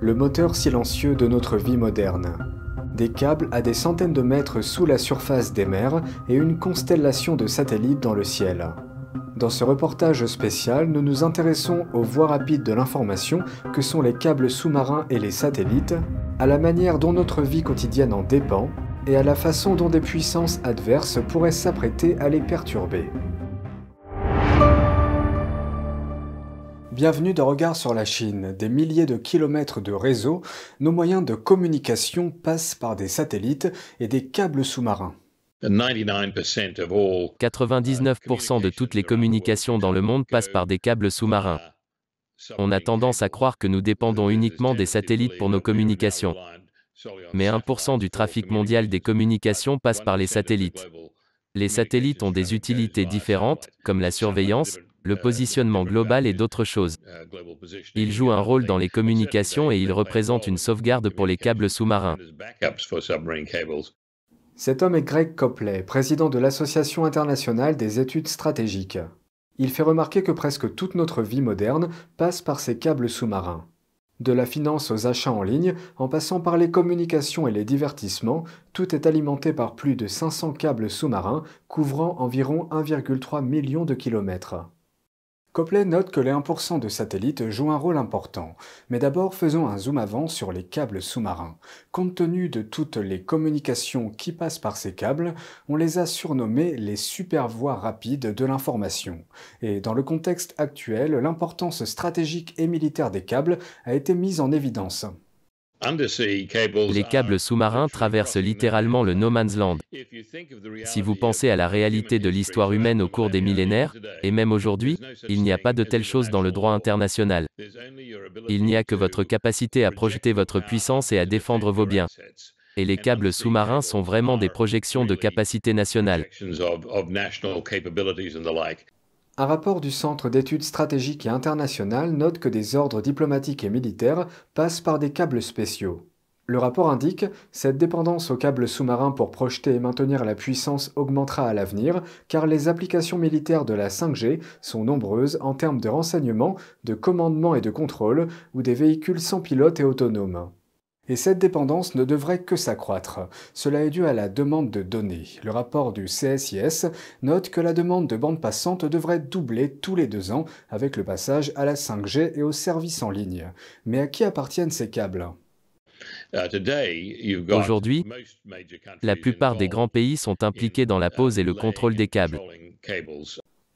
le moteur silencieux de notre vie moderne. Des câbles à des centaines de mètres sous la surface des mers et une constellation de satellites dans le ciel. Dans ce reportage spécial, nous nous intéressons aux voies rapides de l'information que sont les câbles sous-marins et les satellites, à la manière dont notre vie quotidienne en dépend et à la façon dont des puissances adverses pourraient s'apprêter à les perturber. Bienvenue dans Regard sur la Chine. Des milliers de kilomètres de réseaux, nos moyens de communication passent par des satellites et des câbles sous-marins. 99% de toutes les communications dans le monde passent par des câbles sous-marins. On a tendance à croire que nous dépendons uniquement des satellites pour nos communications. Mais 1% du trafic mondial des communications passe par les satellites. Les satellites ont des utilités différentes, comme la surveillance, le positionnement global et d'autres choses. Ils jouent un rôle dans les communications et ils représentent une sauvegarde pour les câbles sous-marins. Cet homme est Greg Copley, président de l'Association internationale des études stratégiques. Il fait remarquer que presque toute notre vie moderne passe par ces câbles sous-marins. De la finance aux achats en ligne, en passant par les communications et les divertissements, tout est alimenté par plus de 500 câbles sous-marins couvrant environ 1,3 million de kilomètres. Copley note que les 1% de satellites jouent un rôle important, mais d'abord faisons un zoom avant sur les câbles sous-marins. Compte tenu de toutes les communications qui passent par ces câbles, on les a surnommés les supervoies rapides de l'information. Et dans le contexte actuel, l'importance stratégique et militaire des câbles a été mise en évidence. Les câbles sous-marins traversent littéralement le no man's land. Si vous pensez à la réalité de l'histoire humaine au cours des millénaires, et même aujourd'hui, il n'y a pas de telle chose dans le droit international. Il n'y a que votre capacité à projeter votre puissance et à défendre vos biens. Et les câbles sous-marins sont vraiment des projections de capacité nationale. Un rapport du Centre d'études stratégiques et internationales note que des ordres diplomatiques et militaires passent par des câbles spéciaux. Le rapport indique cette dépendance aux câbles sous-marins pour projeter et maintenir la puissance augmentera à l'avenir car les applications militaires de la 5G sont nombreuses en termes de renseignement, de commandement et de contrôle ou des véhicules sans pilote et autonomes. Et cette dépendance ne devrait que s'accroître. Cela est dû à la demande de données. Le rapport du CSIS note que la demande de bande passante devrait doubler tous les deux ans avec le passage à la 5G et aux services en ligne. Mais à qui appartiennent ces câbles? Aujourd'hui, la plupart des grands pays sont impliqués dans la pose et le contrôle des câbles.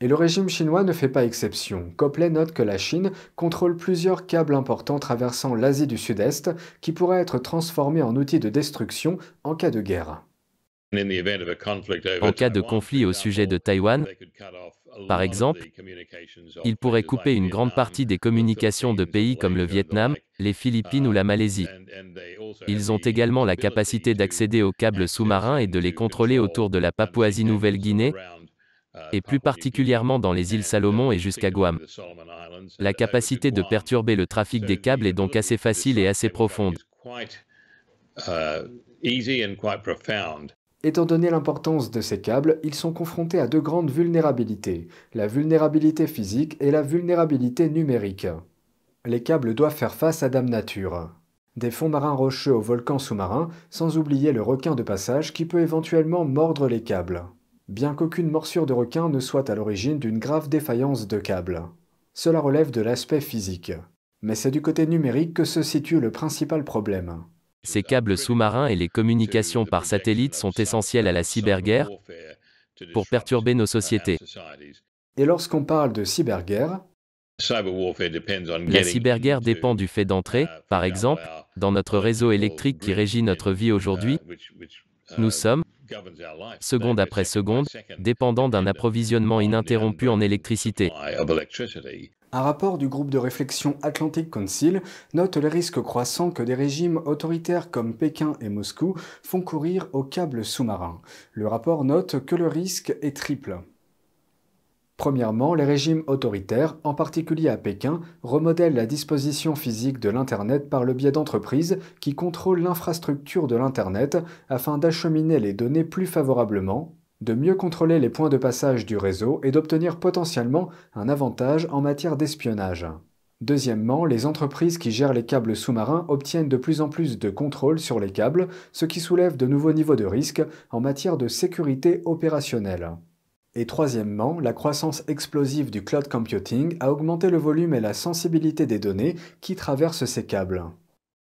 Et le régime chinois ne fait pas exception. Copley note que la Chine contrôle plusieurs câbles importants traversant l'Asie du Sud-Est qui pourraient être transformés en outils de destruction en cas de guerre. En cas de conflit au sujet de Taïwan, par exemple, ils pourraient couper une grande partie des communications de pays comme le Vietnam, les Philippines ou la Malaisie. Ils ont également la capacité d'accéder aux câbles sous-marins et de les contrôler autour de la Papouasie-Nouvelle-Guinée, et plus particulièrement dans les îles Salomon et jusqu'à Guam. La capacité de perturber le trafic des câbles est donc assez facile et assez profonde. Étant donné l'importance de ces câbles, ils sont confrontés à deux grandes vulnérabilités, la vulnérabilité physique et la vulnérabilité numérique. Les câbles doivent faire face à Dame Nature. Des fonds marins rocheux aux volcans sous-marins, sans oublier le requin de passage qui peut éventuellement mordre les câbles bien qu'aucune morsure de requin ne soit à l'origine d'une grave défaillance de câble. Cela relève de l'aspect physique. Mais c'est du côté numérique que se situe le principal problème. Ces câbles sous-marins et les communications par satellite sont essentiels à la cyberguerre pour perturber nos sociétés. Et lorsqu'on parle de cyberguerre, la cyberguerre dépend du fait d'entrer, par exemple, dans notre réseau électrique qui régit notre vie aujourd'hui. Nous sommes, seconde après seconde, dépendant d'un approvisionnement ininterrompu en électricité. Un rapport du groupe de réflexion Atlantic Council note les risques croissants que des régimes autoritaires comme Pékin et Moscou font courir aux câbles sous-marins. Le rapport note que le risque est triple. Premièrement, les régimes autoritaires, en particulier à Pékin, remodèlent la disposition physique de l'Internet par le biais d'entreprises qui contrôlent l'infrastructure de l'Internet afin d'acheminer les données plus favorablement, de mieux contrôler les points de passage du réseau et d'obtenir potentiellement un avantage en matière d'espionnage. Deuxièmement, les entreprises qui gèrent les câbles sous-marins obtiennent de plus en plus de contrôle sur les câbles, ce qui soulève de nouveaux niveaux de risque en matière de sécurité opérationnelle. Et troisièmement, la croissance explosive du cloud computing a augmenté le volume et la sensibilité des données qui traversent ces câbles.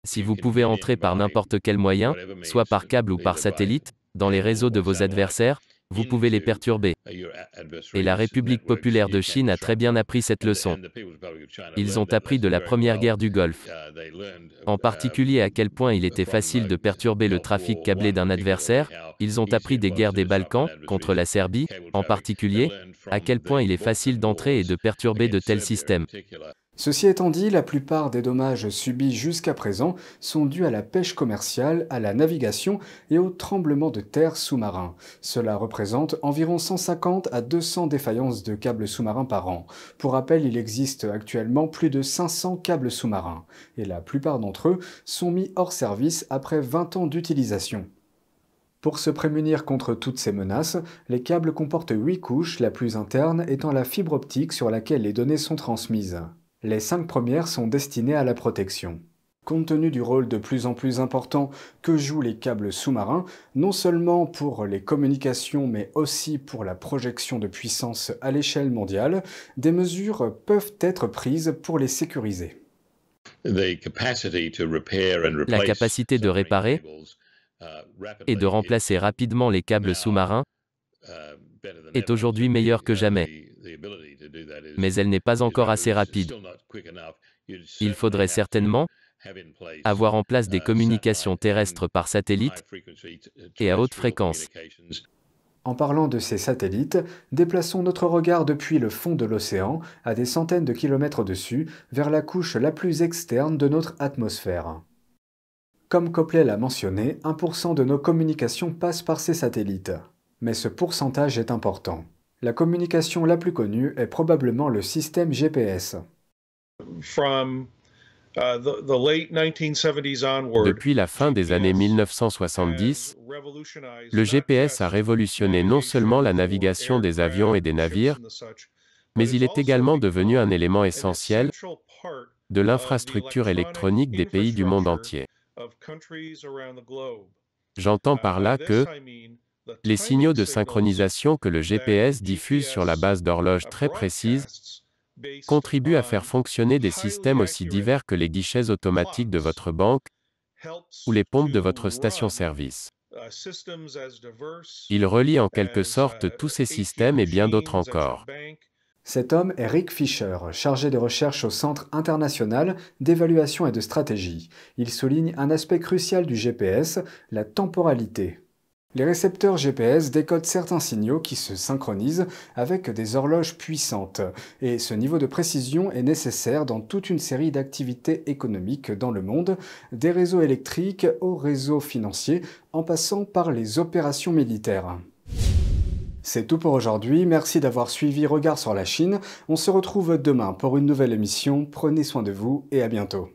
Si vous pouvez entrer par n'importe quel moyen, soit par câble ou par satellite, dans les réseaux de vos adversaires, vous pouvez les perturber. Et la République populaire de Chine a très bien appris cette leçon. Ils ont appris de la première guerre du Golfe. En particulier à quel point il était facile de perturber le trafic câblé d'un adversaire, ils ont appris des guerres des Balkans, contre la Serbie, en particulier, à quel point il est facile d'entrer et de perturber de tels systèmes. Ceci étant dit, la plupart des dommages subis jusqu'à présent sont dus à la pêche commerciale, à la navigation et au tremblement de terre sous-marin. Cela représente environ 150 à 200 défaillances de câbles sous-marins par an. Pour rappel, il existe actuellement plus de 500 câbles sous-marins, et la plupart d'entre eux sont mis hors service après 20 ans d'utilisation. Pour se prémunir contre toutes ces menaces, les câbles comportent 8 couches, la plus interne étant la fibre optique sur laquelle les données sont transmises. Les cinq premières sont destinées à la protection. Compte tenu du rôle de plus en plus important que jouent les câbles sous-marins, non seulement pour les communications mais aussi pour la projection de puissance à l'échelle mondiale, des mesures peuvent être prises pour les sécuriser. La capacité de réparer et de remplacer rapidement les câbles sous-marins est aujourd'hui meilleure que jamais mais elle n'est pas encore assez rapide. Il faudrait certainement avoir en place des communications terrestres par satellite et à haute fréquence. En parlant de ces satellites, déplaçons notre regard depuis le fond de l'océan, à des centaines de kilomètres dessus, vers la couche la plus externe de notre atmosphère. Comme Copley l'a mentionné, 1% de nos communications passent par ces satellites. Mais ce pourcentage est important. La communication la plus connue est probablement le système GPS. Uh, Depuis la fin des années 1970, le GPS a révolutionné non seulement la navigation des avions et des navires, mais il est également devenu un élément essentiel de l'infrastructure électronique des pays du monde entier. J'entends par là que les signaux de synchronisation que le GPS diffuse sur la base d'horloges très précises contribuent à faire fonctionner des systèmes aussi divers que les guichets automatiques de votre banque ou les pompes de votre station-service. Il relie en quelque sorte tous ces systèmes et bien d'autres encore. Cet homme est Rick Fisher, chargé de recherche au Centre international d'évaluation et de stratégie. Il souligne un aspect crucial du GPS, la temporalité. Les récepteurs GPS décodent certains signaux qui se synchronisent avec des horloges puissantes, et ce niveau de précision est nécessaire dans toute une série d'activités économiques dans le monde, des réseaux électriques aux réseaux financiers, en passant par les opérations militaires. C'est tout pour aujourd'hui, merci d'avoir suivi Regard sur la Chine, on se retrouve demain pour une nouvelle émission, prenez soin de vous et à bientôt.